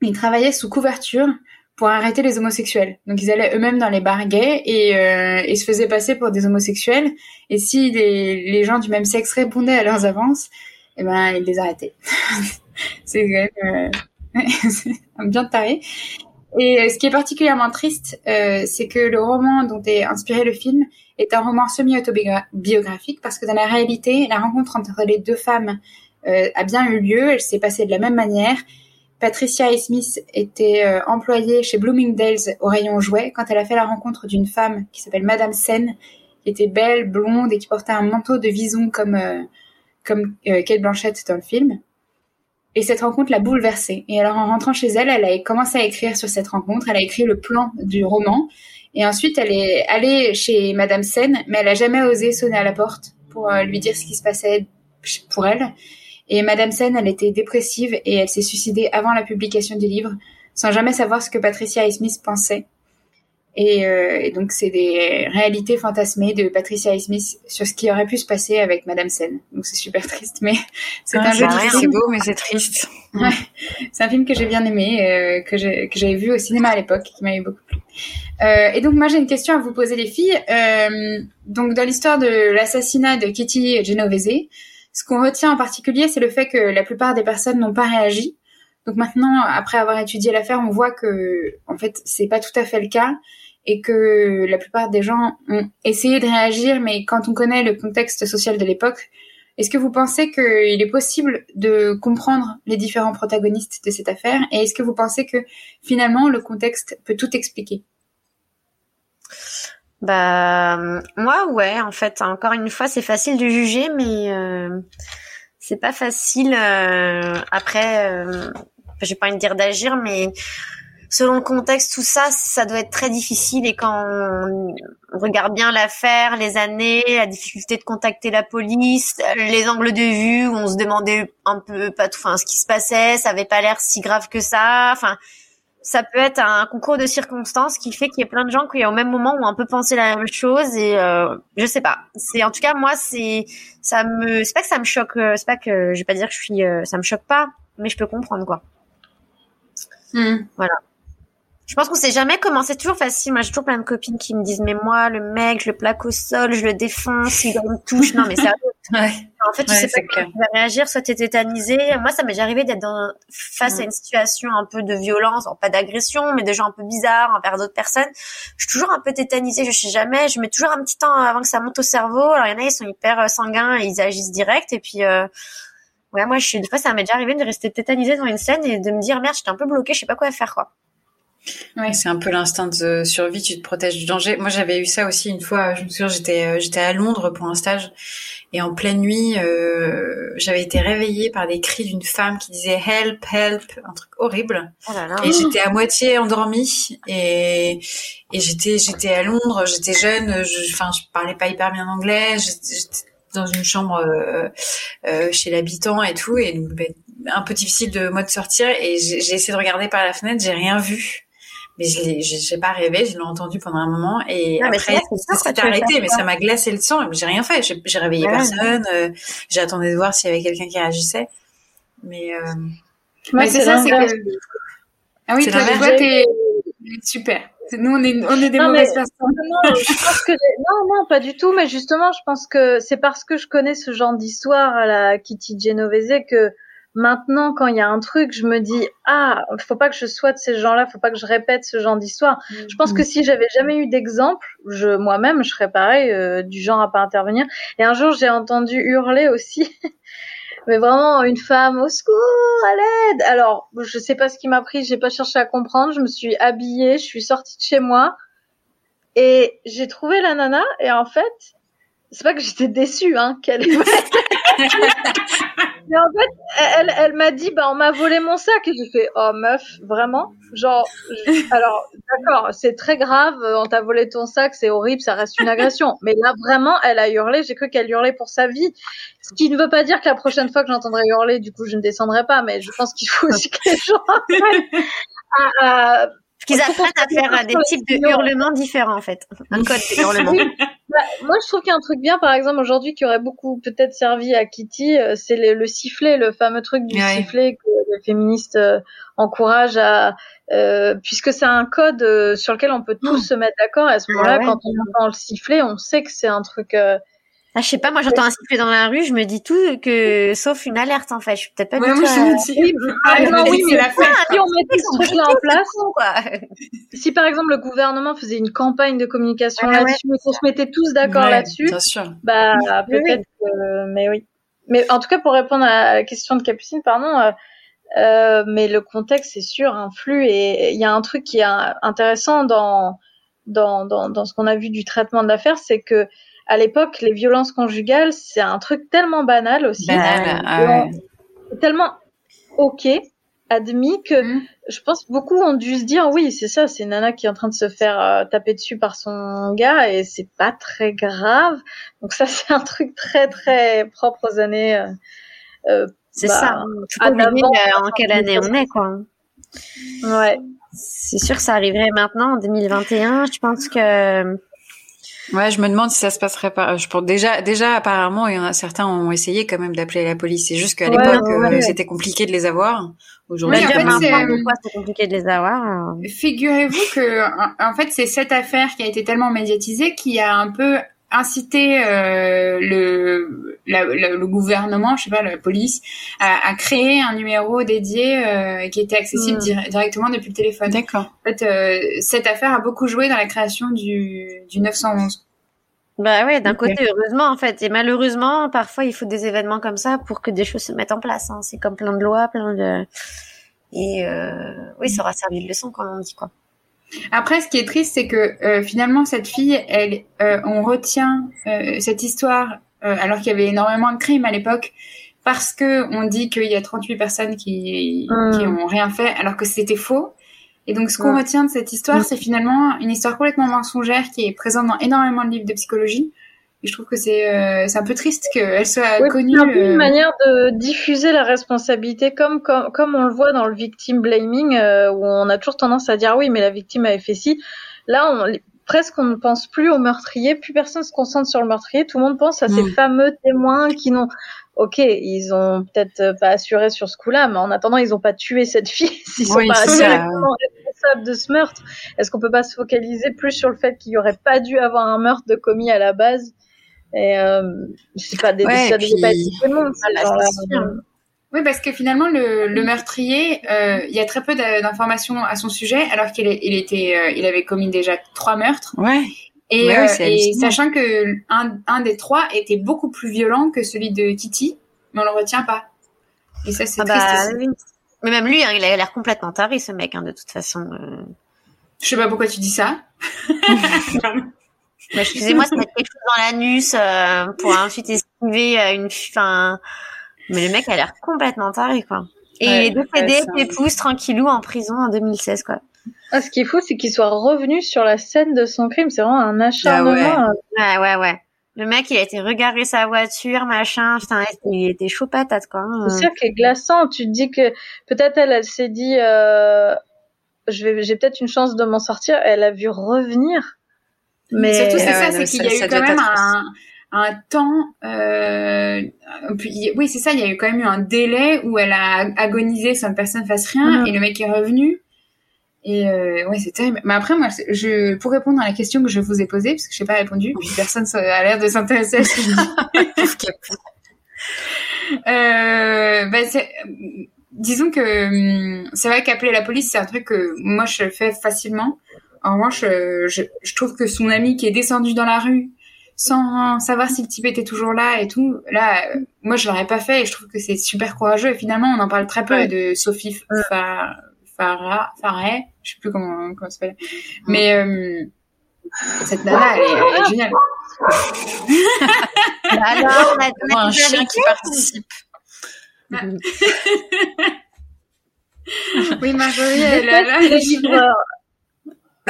ils travaillaient sous couverture pour arrêter les homosexuels. Donc ils allaient eux-mêmes dans les bars gays et, euh, se faisaient passer pour des homosexuels. Et si les, gens du même sexe répondaient à leurs avances, eh ben ils les arrêtaient. c'est quand même euh, bien taré. Et ce qui est particulièrement triste, c'est que le roman dont est inspiré le film est un roman semi-autobiographique parce que dans la réalité, la rencontre entre les deux femmes euh, a bien eu lieu. Elle s'est passée de la même manière. Patricia Smith était euh, employée chez Bloomingdale's au rayon jouets quand elle a fait la rencontre d'une femme qui s'appelle Madame Sen, qui était belle, blonde et qui portait un manteau de vison comme euh, comme Kate Blanchett dans le film. Et cette rencontre l'a bouleversée. Et alors en rentrant chez elle, elle a commencé à écrire sur cette rencontre. Elle a écrit le plan du roman et ensuite, elle est allée chez Madame Sen, mais elle a jamais osé sonner à la porte pour euh, lui dire ce qui se passait pour elle. Et Madame Sen, elle était dépressive et elle s'est suicidée avant la publication du livre, sans jamais savoir ce que Patricia Smith pensaient. Euh, et, donc, c'est des réalités fantasmées de Patricia et Smith sur ce qui aurait pu se passer avec Madame Sen. Donc, c'est super triste, mais c'est un jeu C'est beau, mais c'est triste. Ouais. C'est un film que j'ai bien aimé, euh, que j'avais vu au cinéma à l'époque, qui m'avait beaucoup plu. Euh, et donc, moi, j'ai une question à vous poser, les filles. Euh, donc, dans l'histoire de l'assassinat de Kitty Genovese, ce qu'on retient en particulier, c'est le fait que la plupart des personnes n'ont pas réagi. Donc maintenant, après avoir étudié l'affaire, on voit que, en fait, c'est pas tout à fait le cas et que la plupart des gens ont essayé de réagir, mais quand on connaît le contexte social de l'époque, est-ce que vous pensez qu'il est possible de comprendre les différents protagonistes de cette affaire? Et est-ce que vous pensez que finalement le contexte peut tout expliquer? Bah moi ouais en fait encore une fois c'est facile de juger mais euh, c'est pas facile euh, après euh, j'ai pas envie de dire d'agir mais selon le contexte tout ça ça doit être très difficile et quand on regarde bien l'affaire les années la difficulté de contacter la police les angles de vue où on se demandait un peu pas tout enfin ce qui se passait ça avait pas l'air si grave que ça enfin ça peut être un concours de circonstances qui fait qu'il y a plein de gens qui au même moment ont un peu pensé la même chose et euh, je sais pas. C'est en tout cas moi c'est ça me c'est pas que ça me choque, euh, c'est pas que je vais pas dire que je suis euh, ça me choque pas, mais je peux comprendre quoi. Hmm. Voilà. Je pense qu'on sait jamais comment. C'est toujours facile. Moi, j'ai toujours plein de copines qui me disent, mais moi, le mec, je le plaque au sol, je le défonce, il me touche. Non, mais sérieux. ouais. En fait, tu sais pas comment tu vas réagir, soit t'es tétanisé. Moi, ça m'est déjà arrivé d'être dans, face à une situation un peu de violence, pas d'agression, mais de gens un peu bizarres envers d'autres personnes. Je suis toujours un peu tétanisée, je sais jamais. Je mets toujours un petit temps avant que ça monte au cerveau. Alors, il y en a, ils sont hyper euh, sanguins et ils agissent direct. Et puis, euh, ouais, moi, je suis, des fois, ça m'est déjà arrivé de rester tétanisée dans une scène et de me dire, merde, j'étais un peu bloquée, je sais pas quoi faire, quoi. Ouais, c'est un peu l'instinct de survie, tu te protèges du danger. Moi, j'avais eu ça aussi une fois. Je me souviens, j'étais euh, j'étais à Londres pour un stage et en pleine nuit, euh, j'avais été réveillée par des cris d'une femme qui disait help, help, un truc horrible. Oh et j'étais à moitié endormie et et j'étais j'étais à Londres, j'étais jeune, enfin je, parlais pas hyper bien anglais, j'étais dans une chambre euh, euh, chez l'habitant et tout et donc, ben, un peu difficile de moi de sortir et j'ai essayé de regarder par la fenêtre, j'ai rien vu mais je l'ai, j'ai pas rêvé, je l'ai entendu pendant un moment et après ça s'est arrêté, mais ça m'a glacé le sang. J'ai rien fait, j'ai réveillé personne, euh, j'attendais de voir s'il y avait quelqu'un qui réagissait, mais euh... ouais, c'est ça, c'est que ah oui, toi, toi t'es super. Nous, on est, on est des mauvaises personnes. Non, je pense que non, non, pas du tout. Mais justement, je pense que c'est parce que je connais ce genre d'histoire à la Kitty Genovese que Maintenant, quand il y a un truc, je me dis ah, faut pas que je sois de ces gens-là, faut pas que je répète ce genre d'histoire. Je pense que mm. si j'avais jamais eu d'exemple, je moi-même, je serais pareil, euh, du genre à pas intervenir. Et un jour, j'ai entendu hurler aussi. mais vraiment une femme au secours, à l'aide. Alors, je sais pas ce qui m'a pris, j'ai pas cherché à comprendre, je me suis habillée, je suis sortie de chez moi et j'ai trouvé la nana et en fait, c'est pas que j'étais déçue hein qu'elle Mais en fait, elle, elle m'a dit, bah, on m'a volé mon sac. Et j'ai fait, oh, meuf, vraiment? Genre, alors, d'accord, c'est très grave, on t'a volé ton sac, c'est horrible, ça reste une agression. Mais là, vraiment, elle a hurlé, j'ai cru qu'elle hurlait pour sa vie. Ce qui ne veut pas dire que la prochaine fois que j'entendrai hurler, du coup, je ne descendrai pas, mais je pense qu'il faut aussi que les gens qu'ils apprennent à faire des types de hurlements différents en fait. Un code de hurlement. Bah, moi, je trouve qu'il y a un truc bien, par exemple, aujourd'hui, qui aurait beaucoup peut-être servi à Kitty, euh, c'est le, sifflet, le fameux truc du sifflet que les féministes euh, encouragent à, euh, puisque c'est un code sur lequel on peut tous se mettre d'accord. À ce moment-là, quand on entend le sifflet, on sait que c'est un truc ah, je sais pas, moi j'entends un sifflet dans la rue, je me dis tout que sauf une alerte en fait. Je suis peut-être pas ouais, du tout. Euh... Ah, non, oui, mais la si on mettait ce truc-là en place, quoi. si par exemple le gouvernement faisait une campagne de communication là-dessus, et qu'on se mettait tous d'accord là-dessus, bah peut-être. Que... Mais oui. Mais en tout cas, pour répondre à la question de Capucine, pardon. Euh, euh, mais le contexte, c'est sûr, influe et il y a un truc qui est intéressant dans dans dans, dans ce qu'on a vu du traitement de l'affaire, c'est que à l'époque, les violences conjugales, c'est un truc tellement banal aussi. Banal, ah Tellement ok, admis que mm. je pense beaucoup ont dû se dire oui, c'est ça, c'est Nana qui est en train de se faire euh, taper dessus par son gars et c'est pas très grave. Donc ça, c'est un truc très très propre aux années. Euh, euh c'est bah, ça. Tout euh, en quelle année on est, quoi. Ouais. C'est sûr que ça arriverait maintenant en 2021. Je pense que Ouais, je me demande si ça se passerait pas. Je pense déjà, déjà apparemment, il y en a certains ont essayé quand même d'appeler la police. C'est juste qu'à l'époque, euh, c'était compliqué de les avoir. Aujourd'hui, en fait, c'est compliqué de les avoir. Hein? Figurez-vous que, en fait, c'est cette affaire qui a été tellement médiatisée qui a un peu inciter euh, le, le gouvernement, je sais pas, la police, à, à créer un numéro dédié euh, qui était accessible hmm. directement depuis le téléphone. D'accord. En fait, euh, cette affaire a beaucoup joué dans la création du, du 911. Bah ouais, d'un côté, heureusement en fait, et malheureusement, parfois il faut des événements comme ça pour que des choses se mettent en place. Hein. C'est comme plein de lois, plein de et euh, oui, ça aura servi de leçon comme on dit quoi. Après, ce qui est triste, c'est que euh, finalement, cette fille, elle, euh, on retient euh, cette histoire alors qu'il y avait énormément de crimes à l'époque, parce que on dit qu'il y a 38 personnes qui, qui ont rien fait, alors que c'était faux. Et donc, ce qu'on retient de cette histoire, c'est finalement une histoire complètement mensongère qui est présente dans énormément de livres de psychologie. Et je trouve que c'est euh, c'est un peu triste qu'elle soit oui, connue. C'est un peu une euh, manière de diffuser la responsabilité, comme comme, comme on le voit dans le victim blaming, euh, où on a toujours tendance à dire oui, mais la victime avait fait ci. Là, on, presque on ne pense plus au meurtrier, plus personne se concentre sur le meurtrier, tout le monde pense à ces Mm. fameux témoins qui n'ont, ok, ils ont peut-être pas assuré sur ce coup-là, mais en attendant, ils n'ont pas tué cette fille, s'ils sont Oui, pas directement responsables de ce meurtre. Est-ce qu'on peut pas se focaliser plus sur le fait qu'il y aurait pas dû avoir un meurtre de commis à la base? Et euh, c'est pas des, Ouais, ça puis- pas tout le monde, Voilà, sûr. Oui, parce que finalement, le, le meurtrier, euh, il y a très peu d'informations à son sujet, alors qu'il il était, euh, il avait commis déjà trois meurtres. Ouais. Et, Ouais, euh, ouais, c'est et hallucinant. sachant que un, un des trois était beaucoup plus violent que celui de Kitty, mais on le retient pas. Et ça, c'est Ah triste bah, oui. Mais même lui, hein, il a l'air complètement taré, ce mec, hein, de toute façon. euh. Je sais pas pourquoi tu dis ça. Bah, excusez-moi, ça mettre quelque chose dans l'anus euh, pour ensuite esquiver euh, une... Enfin... Mais le mec a l'air complètement taré, quoi. Et Ouais, il est décédé, ouais, pépouze, tranquillou, en prison en 2016, quoi. Ah, ce qui est fou, c'est qu'il soit revenu sur la scène de son crime. C'est vraiment un acharnement. Ah Ouais, ouais, ouais. Le mec, il a été regarder sa voiture, machin. Putain, il était chaud patate, quoi. hein. C'est sûr qu'il est glaçant. Tu te dis que peut-être elle, elle s'est dit, euh, je vais, j'ai peut-être une chance de m'en sortir. Elle a vu revenir. Mais Surtout, c'est Ouais, ça, c'est qu'il y a eu quand même un, un temps. Euh, puis, oui, c'est ça. Il y a eu quand même eu un délai où elle a agonisé sans que personne fasse rien, Mhm. et le mec est revenu. Et euh, ouais, c'est terrible. Mais après, moi, je pour répondre à la question que je vous ai posée, parce que je n'ai pas répondu, puis personne a l'air de s'intéresser à ce que je dis. Euh, bah, disons que hum, c'est vrai qu'appeler la police, c'est un truc que moi je fais facilement. En revanche, euh, je, je trouve que son ami qui est descendu dans la rue sans savoir si le type était toujours là et tout, là, euh, moi je l'aurais pas fait et je trouve que c'est super courageux. Et finalement, on en parle très peu Ouais. de Sophie Fa- Farah, Farah, je sais plus comment comment elle s'appelle, mais euh, cette nana, elle est, elle est géniale. Bah alors, on a, un chien qui participe. Oui, Marjorie, elle, elle, les elle, livreurs.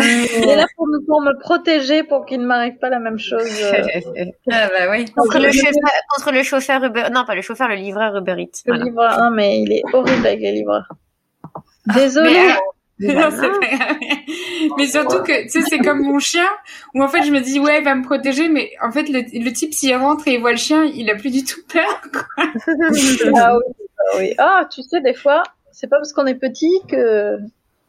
Il est là pour, nous, pour me protéger, pour qu'il ne m'arrive pas la même chose. euh, ah bah oui. contre le chauffeur, contre le chauffeur Uber, non pas le chauffeur, le livreur Uber Eats. Le Voilà. livreur, non, mais il est horrible avec les livreurs. Désolé. Mais, euh, Mais Non, pas grave. Mais surtout que, tu sais, c'est comme mon chien, où en fait, je me dis, ouais, il va me protéger, mais en fait, le, le type, s'il rentre et il voit le chien, il a plus du tout peur, quoi. Ah oui, ah oui. Ah, tu sais, des fois, c'est pas parce qu'on est petit que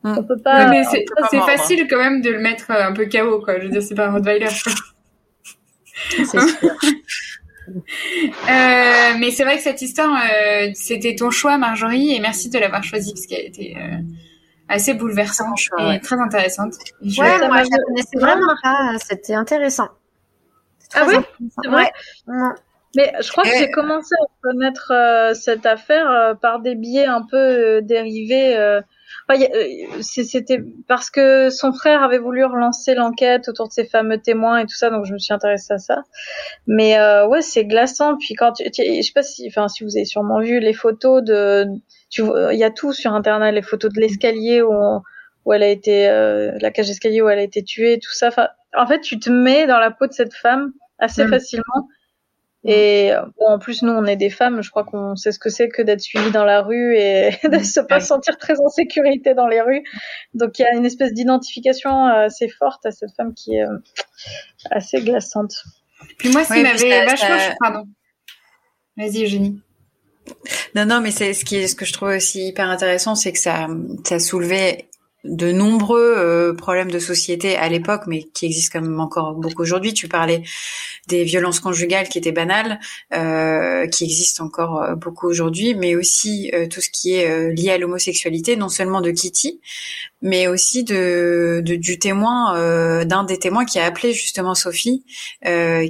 Hmm. on peut pas. Mais c'est, peut pas c'est mordre. facile quand même de le mettre euh, un peu KO, quoi. Je veux dire, c'est pas un Rottweiler, quoi. C'est sûr. Euh, mais c'est vrai que cette histoire, euh, c'était ton choix, Marjorie, et merci de l'avoir choisie, parce qu'elle était euh, assez bouleversante choix, et ouais. très intéressante. Et je- Ouais, moi je la connaissais vraiment pas. C'était intéressant. Ah oui, c'est vrai. Ouais. Mais je crois que Et- j'ai commencé à connaître euh, cette affaire euh, par des biais un peu euh, dérivés. Enfin, euh, C'était parce que son frère avait voulu relancer l'enquête autour de ces fameux témoins et tout ça, donc je me suis intéressée à ça. Mais euh, ouais, c'est glaçant. Puis quand tu, tu- je sais pas si, enfin, si vous avez sûrement vu les photos de, tu vois, il y a tout sur internet, les photos de l'escalier où, on- où elle a été, euh, la cage d'escalier où elle a été tuée, tout ça. Enfin, en fait, tu te mets dans la peau de cette femme assez Mm. facilement. Et euh, bon, en plus, nous, on est des femmes. Je crois qu'on sait ce que c'est que d'être suivi dans la rue et de se pas sentir très en sécurité dans les rues. Donc, il y a une espèce d'identification euh, assez forte à cette femme qui est euh, assez glaçante. Puis moi, ce qui m'avait vachement... ça- Pardon. Vas-y, Eugénie. Non, non, mais c'est ce qui est, ce que je trouve aussi hyper intéressant, c'est que ça, ça soulevait de nombreux euh, problèmes de société à l'époque, mais qui existent quand même encore beaucoup aujourd'hui. Tu parlais des violences conjugales qui étaient banales, euh, qui existent encore euh, beaucoup aujourd'hui, mais aussi euh, tout ce qui est euh, lié à l'homosexualité, non seulement de Kitty, mais aussi de, de du témoin, euh, d'un des témoins qui a appelé justement Sophie,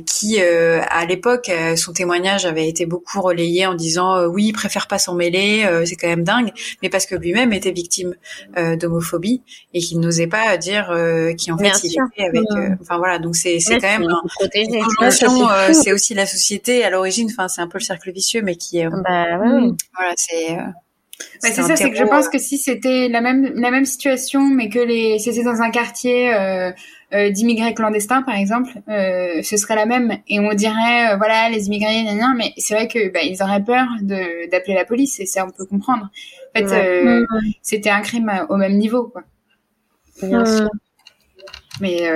qui à l'époque son témoignage avait été beaucoup relayé en disant oui, préfère pas s'en mêler, c'est quand même dingue, mais parce que lui-même était victime d'homophobie et qu'il n'osait pas dire euh, qui en fait il était avec. Euh, enfin voilà, donc c'est c'est quand même un, c'est aussi la société à l'origine. Enfin c'est un peu le cercle vicieux, mais qui est. Bah, ouais. Voilà, c'est. c'est ça, c'est que je pense que si c'était la même la même situation, mais que les c'était dans un quartier euh, euh, d'immigrés clandestins, par exemple, euh, ce serait la même. Et on dirait, euh, voilà, les immigrés, nan, mais c'est vrai que bah, ils auraient peur de d'appeler la police, et ça on peut comprendre. En fait, c'était un crime au même niveau, quoi. Bien sûr. Mais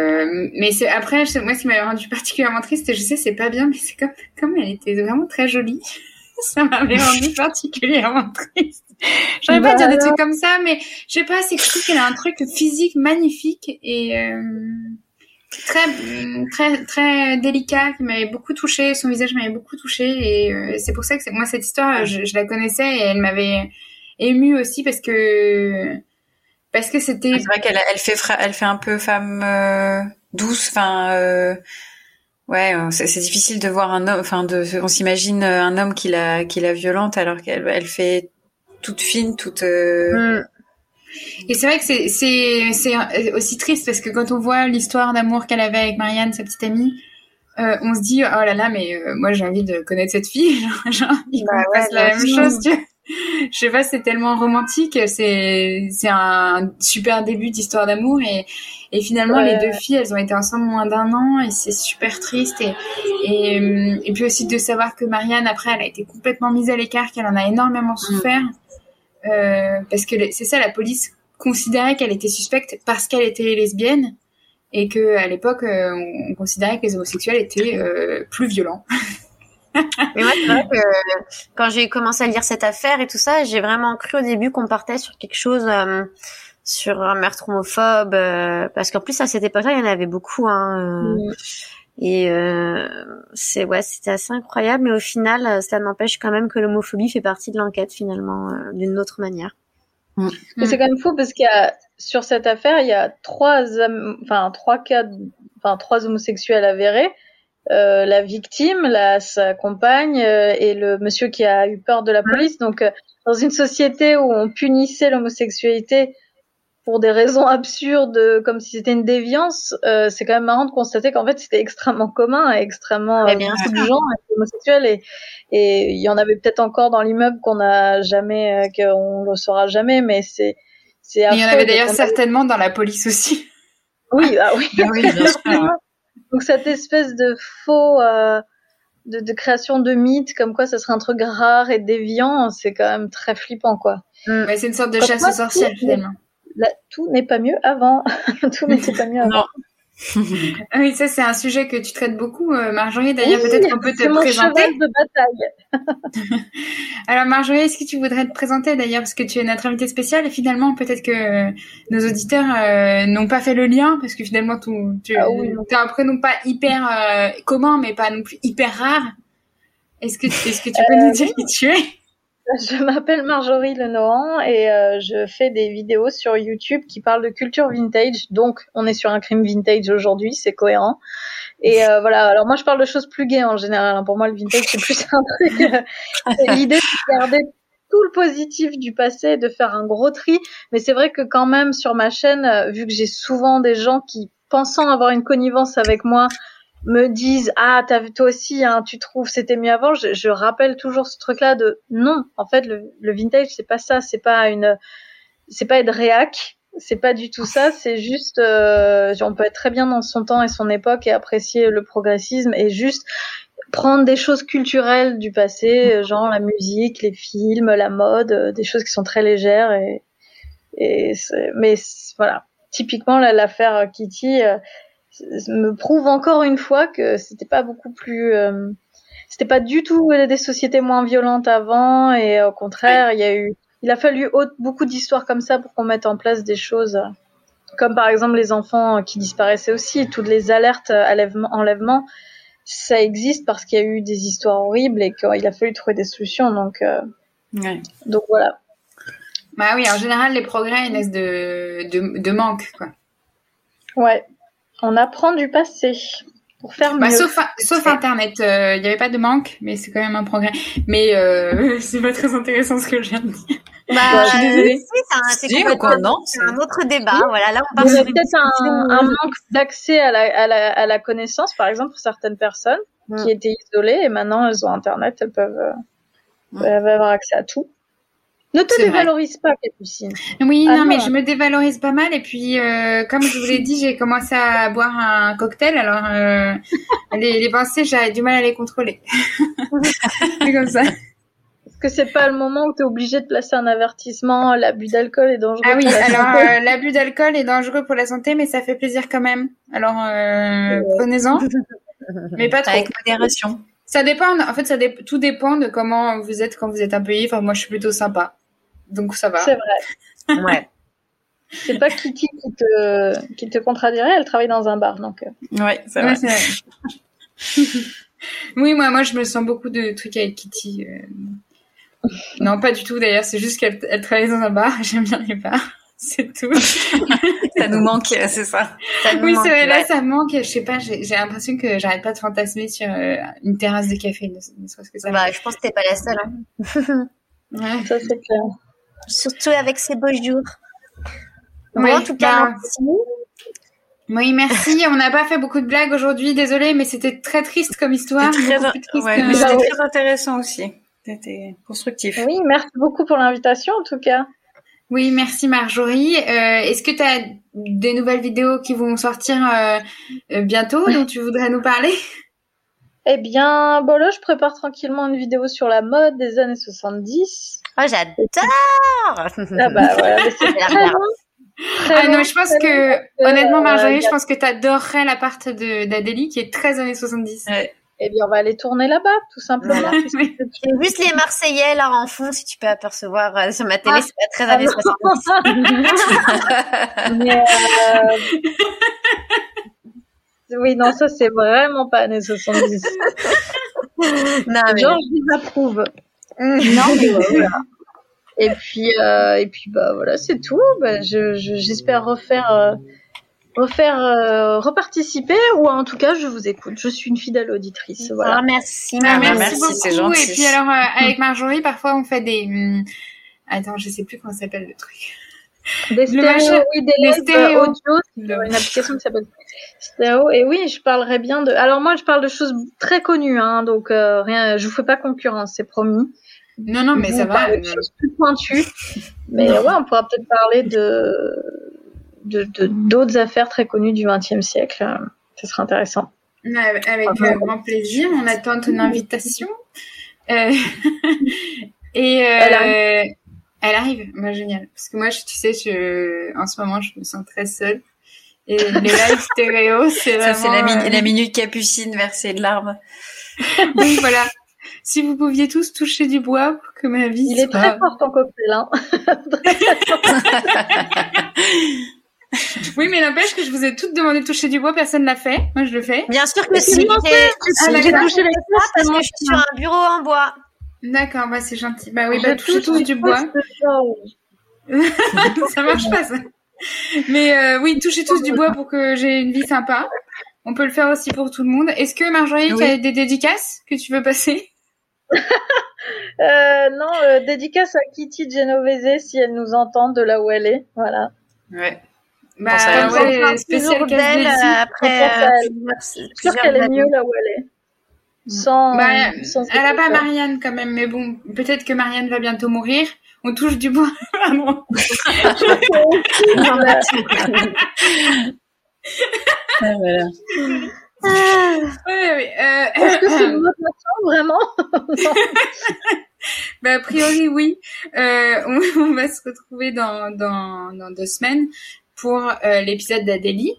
mais c'est après, moi, ce qui m'a rendu particulièrement triste, je sais, c'est pas bien, mais c'est comme comme elle était vraiment très jolie ça m'avait rendu particulièrement triste. J'aurais pas dire des trucs comme ça, mais je sais pas, c'est que je trouve qu'elle a un truc physique magnifique et euh, très très très délicat qui m'avait beaucoup touché. Son visage m'avait beaucoup touché et euh, c'est pour ça que moi cette histoire, je, je, la connaissais et elle m'avait émue aussi parce que parce que c'était. C'est vrai qu'elle elle fait elle fait un peu femme euh, douce, enfin. Euh, Ouais, euh, c'est difficile de voir un homme. Enfin, de, on s'imagine un homme qui la, qui la violente alors qu'elle, elle fait toute fine, toute. Euh... Mm. Et c'est vrai que c'est, c'est, c'est aussi triste parce que quand on voit l'histoire d'amour qu'elle avait avec Marianne, sa petite amie, euh, on se dit oh là là, mais euh, moi j'ai envie de connaître cette fille. Genre, il bah ouais, la même chose. Tu je sais pas, c'est tellement romantique. C'est, c'est un super début d'histoire d'amour et et finalement, les deux filles, elles ont été ensemble moins d'un an et c'est super triste. Et, et, et, puis aussi de savoir que Marianne, après, elle a été complètement mise à l'écart, qu'elle en a énormément mm. souffert. Euh, parce que c'est ça, la police considérait qu'elle était suspecte parce qu'elle était lesbienne et que à l'époque, euh, on considérait que les homosexuels étaient euh, plus violents. Mais moi, c'est vrai que quand j'ai commencé à lire cette affaire et tout ça, j'ai vraiment cru au début qu'on partait sur quelque chose euh, sur un meurtre homophobe, euh, parce qu'en plus à cette époque-là, il y en avait beaucoup. Hein, euh, mm. Et euh, c'est ouais, c'était assez incroyable, mais au final, cela n'empêche quand même que l'homophobie fait partie de l'enquête finalement, d'une autre manière. Mm. C'est quand même fou parce qu'il y a sur cette affaire, il y a trois, enfin trois cas, enfin trois homosexuels avérés. Euh, la victime, la, sa compagne et le monsieur qui a eu peur de la police. Donc, dans une société où on punissait l'homosexualité pour des raisons absurdes, comme si c'était une déviance, euh, c'est quand même marrant de constater qu'en fait c'était extrêmement commun et extrêmement euh, bien de gens homosexuels et et il y en avait peut-être encore dans l'immeuble qu'on n'a jamais, euh, qu'on le saura jamais, mais c'est c'est. Il y en avait d'ailleurs certainement dans la police aussi. Oui, ah oui. oui bien sûr. Donc cette espèce de faux euh, de, de, création de mythes comme quoi ça serait un truc rare et déviant, c'est quand même très flippant quoi. Mm. c'est une sorte de chasse aux sorcières finalement tout n'est pas mieux avant. tout n'était pas mieux avant. Oui, ça c'est un sujet que tu traites beaucoup, euh, Marjorie. D'ailleurs, peut-être qu'on peut te mon présenter. de bataille. Alors Marjorie, est-ce que tu voudrais te présenter d'ailleurs parce que tu es notre invitée spéciale? Et finalement peut-être que nos auditeurs euh, n'ont pas fait le lien parce que finalement tu, tu ah as un prénom pas hyper euh, commun mais pas non plus hyper rare. Est-ce que, est-ce que tu peux nous dire qui tu es? je m'appelle Marjorie Lenohan et euh, je fais des vidéos sur YouTube qui parlent de culture vintage. Donc, on est sur un crime vintage aujourd'hui, c'est cohérent. Et euh, voilà. Alors moi, je parle de choses plus gaies en général. Hein. Pour moi, le vintage c'est plus un truc. Euh, l'idée de garder tout le positif du passé, et de faire un gros tri. Mais c'est vrai que quand même sur ma chaîne, vu que j'ai souvent des gens qui pensant avoir une connivence avec moi me disent ah t'as toi aussi hein, tu trouves c'était mieux avant. Je, je, rappelle toujours ce truc là de non en fait le, le vintage c'est pas ça. C'est pas une c'est pas être réac. C'est pas du tout ça. C'est juste euh, on peut être très bien dans son temps et son époque et apprécier le progressisme et juste prendre des choses culturelles du passé genre la musique les films la mode euh, des choses qui sont très légères et et mais voilà. Typiquement l'affaire Kitty euh, me prouve encore une fois que c'était pas beaucoup plus euh, c'était pas du tout des sociétés moins violentes avant et au contraire il y a eu il a fallu beaucoup d'histoires comme ça pour qu'on mette en place des choses comme par exemple les enfants qui disparaissaient aussi toutes les alertes enlèvement, enlèvement ça existe parce qu'il y a eu des histoires horribles et qu'il a fallu trouver des solutions donc euh, donc voilà. Bah oui en général les progrès naissent de, de, de manque quoi. Ouais on apprend du passé pour faire bah, mieux. sauf, sauf Internet, il euh, n'y avait pas de manque, mais c'est quand même un progrès. Mais euh, c'est pas très intéressant ce que je viens de dire. Bah, je suis désolée. si, c'est un, Si, autre débat. Voilà, là, on Il part y a sur une peut-être un, discussion- un manque d'accès à la, à, la, à la connaissance, par exemple, pour certaines personnes Mm. qui étaient isolées et maintenant elles ont Internet, elles peuvent, euh, Mm. elles peuvent avoir accès à tout. Ne te vrai. dévalorise pas, Capucine. Oui, Ah non, mais non. je me dévalorise pas mal. Et puis, euh, comme je vous l'ai dit, j'ai commencé à boire un cocktail. Alors, euh, les, les pensées, j'avais du mal à les contrôler. C'est comme ça. Est-ce que c'est pas le moment où tu es obligé de placer un avertissement L'abus d'alcool est dangereux. Ah oui, pour la alors santé euh, l'abus d'alcool est dangereux pour la santé, mais ça fait plaisir quand même. Alors, euh, prenez-en, mais pas trop. Avec modération. Ça dépend. En fait, ça dé- tout dépend de comment vous êtes quand vous êtes un peu ivre. Moi, je suis plutôt sympa, donc ça va. C'est vrai. Ouais. C'est pas Kitty qui te, qui te contradirait, elle travaille dans un bar, donc. euh, c'est Ouais, vrai. c'est vrai. oui, moi, moi, je me sens beaucoup de trucs avec Kitty. euh. Non, pas du tout d'ailleurs. C'est juste qu'elle elle travaille dans un bar. J'aime bien les bars. C'est tout. Ça nous manque, c'est ça. Ça nous oui, c'est vrai. Là, ouais. ça me manque. Je sais pas. J'ai j'ai l'impression que j'arrête pas de fantasmer sur euh, une terrasse de café. Ne, ne serait-ce que ça. Bah, je pense que t'es pas la seule. Hein. Ouais. Ça, c'est clair. Surtout avec ces beaux jours. Bon, Oui, en tout cas, bah, merci. Oui, merci. On n'a pas fait beaucoup de blagues aujourd'hui. Désolée, mais c'était très triste comme histoire. Très, plus triste ouais, que- mais Bah c'était oui. très intéressant aussi. C'était constructif. Oui, merci beaucoup pour l'invitation, en tout cas. Oui, merci Marjorie. Euh, Est-ce que tu as des nouvelles vidéos qui vont sortir euh, euh, bientôt dont tu voudrais nous parler? Eh bien, bon là, je prépare tranquillement une vidéo sur la mode des années 70. Oh, j'adore. Ah bah Ah non, je pense que honnêtement Marjorie, je pense que tu adorerais la part de d'Adélie qui est très années 70. Ouais. Eh bien, on va aller tourner là-bas, tout simplement. Voilà. Oui. juste les Marseillais là en fond, si tu peux apercevoir euh, sur ma télé, Ah. c'est pas très Ah années non. 70. Mais, euh, Oui, non, ça, c'est vraiment pas années 70. non, mais Genre, je les approuve. Non, mais voilà. Et puis, euh, et puis, bah voilà, c'est tout. Bah, je, je- j'espère refaire, euh, refaire, euh, reparticiper, ou en tout cas, je vous écoute. Je suis une fidèle auditrice. Voilà. Ah, merci, Ah, merci, merci, beaucoup. c'est gentil. Et puis alors euh, avec Marjorie, parfois on fait des hum, Attends, je sais plus comment s'appelle le truc. Des stéréos, machin- oui, des stéréos. audio. Une application qui s'appelle Stéréo. Et oui, je parlerai bien de. Alors moi, je parle de choses très connues, hein, donc euh, rien. Je vous fais pas concurrence, c'est promis. Non, non, mais Je ça vous va. de choses plus pointues. Mais ouais, on pourra peut-être parler de de de- d'autres affaires très connues du XXe siècle. Ce sera intéressant. Avec euh, grand plaisir, on attend ton invitation. Euh, et euh, Elle elle arrive, moi génial. Parce que moi, je, tu sais, je, en ce moment, je me sens très seule. Et les live stéréo, c'est Ça, vraiment. c'est la, mi- euh, la minute capucine versée de larmes. Oui, voilà. Si vous pouviez tous toucher du bois pour que ma vie Il est soit... très fort ton cocktail. Hein. Oui, mais n'empêche que je vous ai toutes demandé de toucher du bois, personne l'a fait. Moi, je le fais. Bien sûr que si. c'est J'ai touché les fesses, parce moi, que je suis sur un bureau en bois. D'accord, bah c'est gentil. Bah oui, bah touchez touche tous du bois. ça marche pas, ça. Mais euh, oui, touchez tous du bois pour que j'ai une vie sympa. On peut le faire aussi pour tout le monde. Est-ce que Marjorie, tu as des dédicaces que tu veux passer? Euh, non, euh, dédicace à Kitty Genovese si elle nous entend de là où elle est. Voilà. Ouais. Bah parle ouais, spécial toujours casse d'elle euh, après euh, Je suis sûre qu'elle est mieux là où elle est. Sans, Bah, sans elle a pas. Marianne quand même, mais bon, peut-être que Marianne va bientôt mourir. On touche du bois. Voilà. Ah, voilà. Ouais, ouais, euh, Est-ce que c'est une autre nation, vraiment? Bah, a priori, oui. Euh, on, on va se retrouver dans, dans, dans deux semaines pour euh, l'épisode d'Adélie,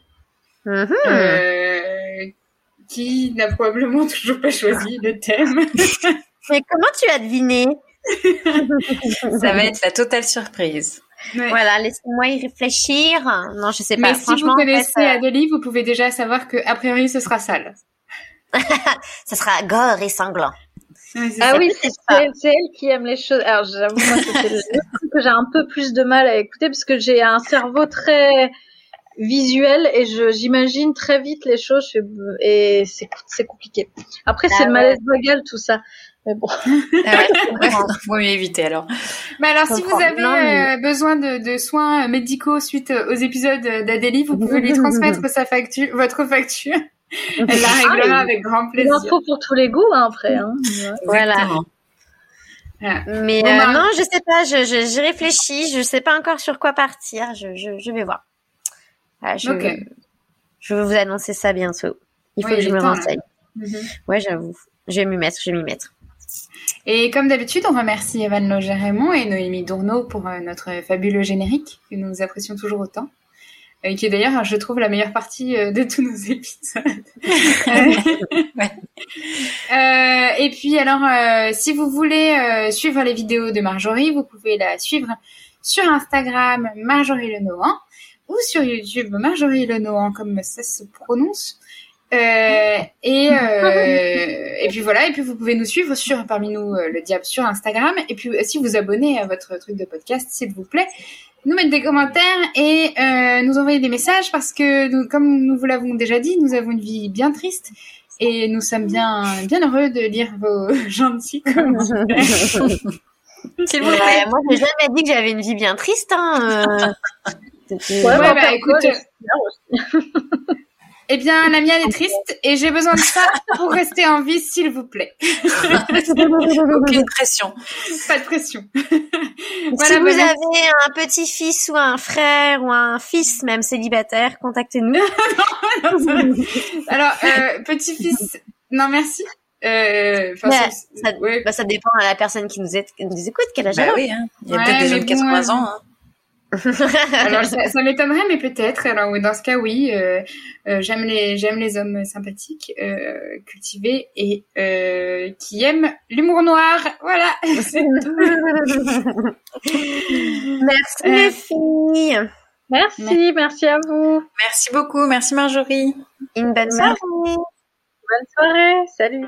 Mhm. euh, qui n'a probablement toujours pas choisi le thème. Mais comment tu as deviné? Ça va être la totale surprise. Ouais. Voilà, laissez-moi y réfléchir. Non, je sais pas. Mais si vous en fait, connaissez euh, Adélie, vous pouvez déjà savoir que a priori ce sera sale. ça sera gore et sanglant. Ah ça. oui, c'est elle qui aime les choses. Alors j'avoue moi, que c'est le truc que j'ai un peu plus de mal à écouter parce que j'ai un cerveau très visuel et je j'imagine très vite les choses et c'est c'est compliqué. Après Ah c'est le malaise vagal tout ça. Mais bon. Ah ouais, Vaut mieux éviter alors. Mais alors, si vous avez Non, mais- euh, besoin de, de soins médicaux suite aux épisodes d'Adélie, vous pouvez lui transmettre sa facture, votre facture. Elle la réglera Ah, avec grand Il plaisir. en faut pour tous les goûts, hein, après. Hein. Voilà. Exactement. Mais Bon, euh, bah- non, je sais pas, je, je, j'y réfléchis, je sais pas encore sur quoi partir, je, je, je vais voir. Voilà, je, je vais vous annoncer ça bientôt. Il faut Oui, que il je me temps, là. renseigne. Mhm. Ouais, j'avoue. Je vais m'y mettre, je vais m'y mettre. Et comme d'habitude, on remercie Evan Loger-Raymond et Noémie Dourneau pour euh, notre fabuleux générique que nous apprécions toujours autant. Et qui est d'ailleurs, je trouve, la meilleure partie euh, de tous nos épisodes. Ouais. Euh, et puis alors, euh, si vous voulez euh, suivre les vidéos de Marjorie, vous pouvez la suivre sur Instagram Marjorie Lenohan ou sur YouTube Marjorie Lenohan comme ça se prononce. Euh, et euh, et puis voilà et puis vous pouvez nous suivre sur parmi nous euh, le diable sur Instagram et puis si vous abonnez à votre truc de podcast s'il vous plaît nous mettre des commentaires et euh, nous envoyer des messages parce que nous, comme nous vous l'avons déjà dit nous avons une vie bien triste et nous sommes bien bien heureux de lire vos gentils commentaires. S'il vous plaît. moi, j'ai jamais dit que j'avais une vie bien triste. Hein. euh. Ouais, Ouais, bah, écoute. Eh bien, la mienne est triste et j'ai besoin de ça pour rester en vie, s'il vous plaît. Aucune pression. Pas de pression. si Voilà, vous bah, avez un petit-fils ou un frère ou un fils même célibataire, contactez-nous. Alors, euh, petit-fils, non merci. Euh, Ouais, c'est- ça, ouais. bah, ça dépend à la personne qui nous, est, qui nous écoute, quel âge elle Bah a. oui, hein. il y a Ouais, peut-être des gens de 80 bon, ans. hein. Alors, ça, ça m'étonnerait, mais peut-être. Alors, oui, dans ce cas, oui. Euh, euh, j'aime les, j'aime les hommes sympathiques, euh, cultivés et euh, qui aiment l'humour noir. Voilà. C'est tout. Merci Euh, les filles. Merci, merci à vous. Merci beaucoup. Merci Marjorie. Une bonne Merci. soirée. Bonne soirée. Salut.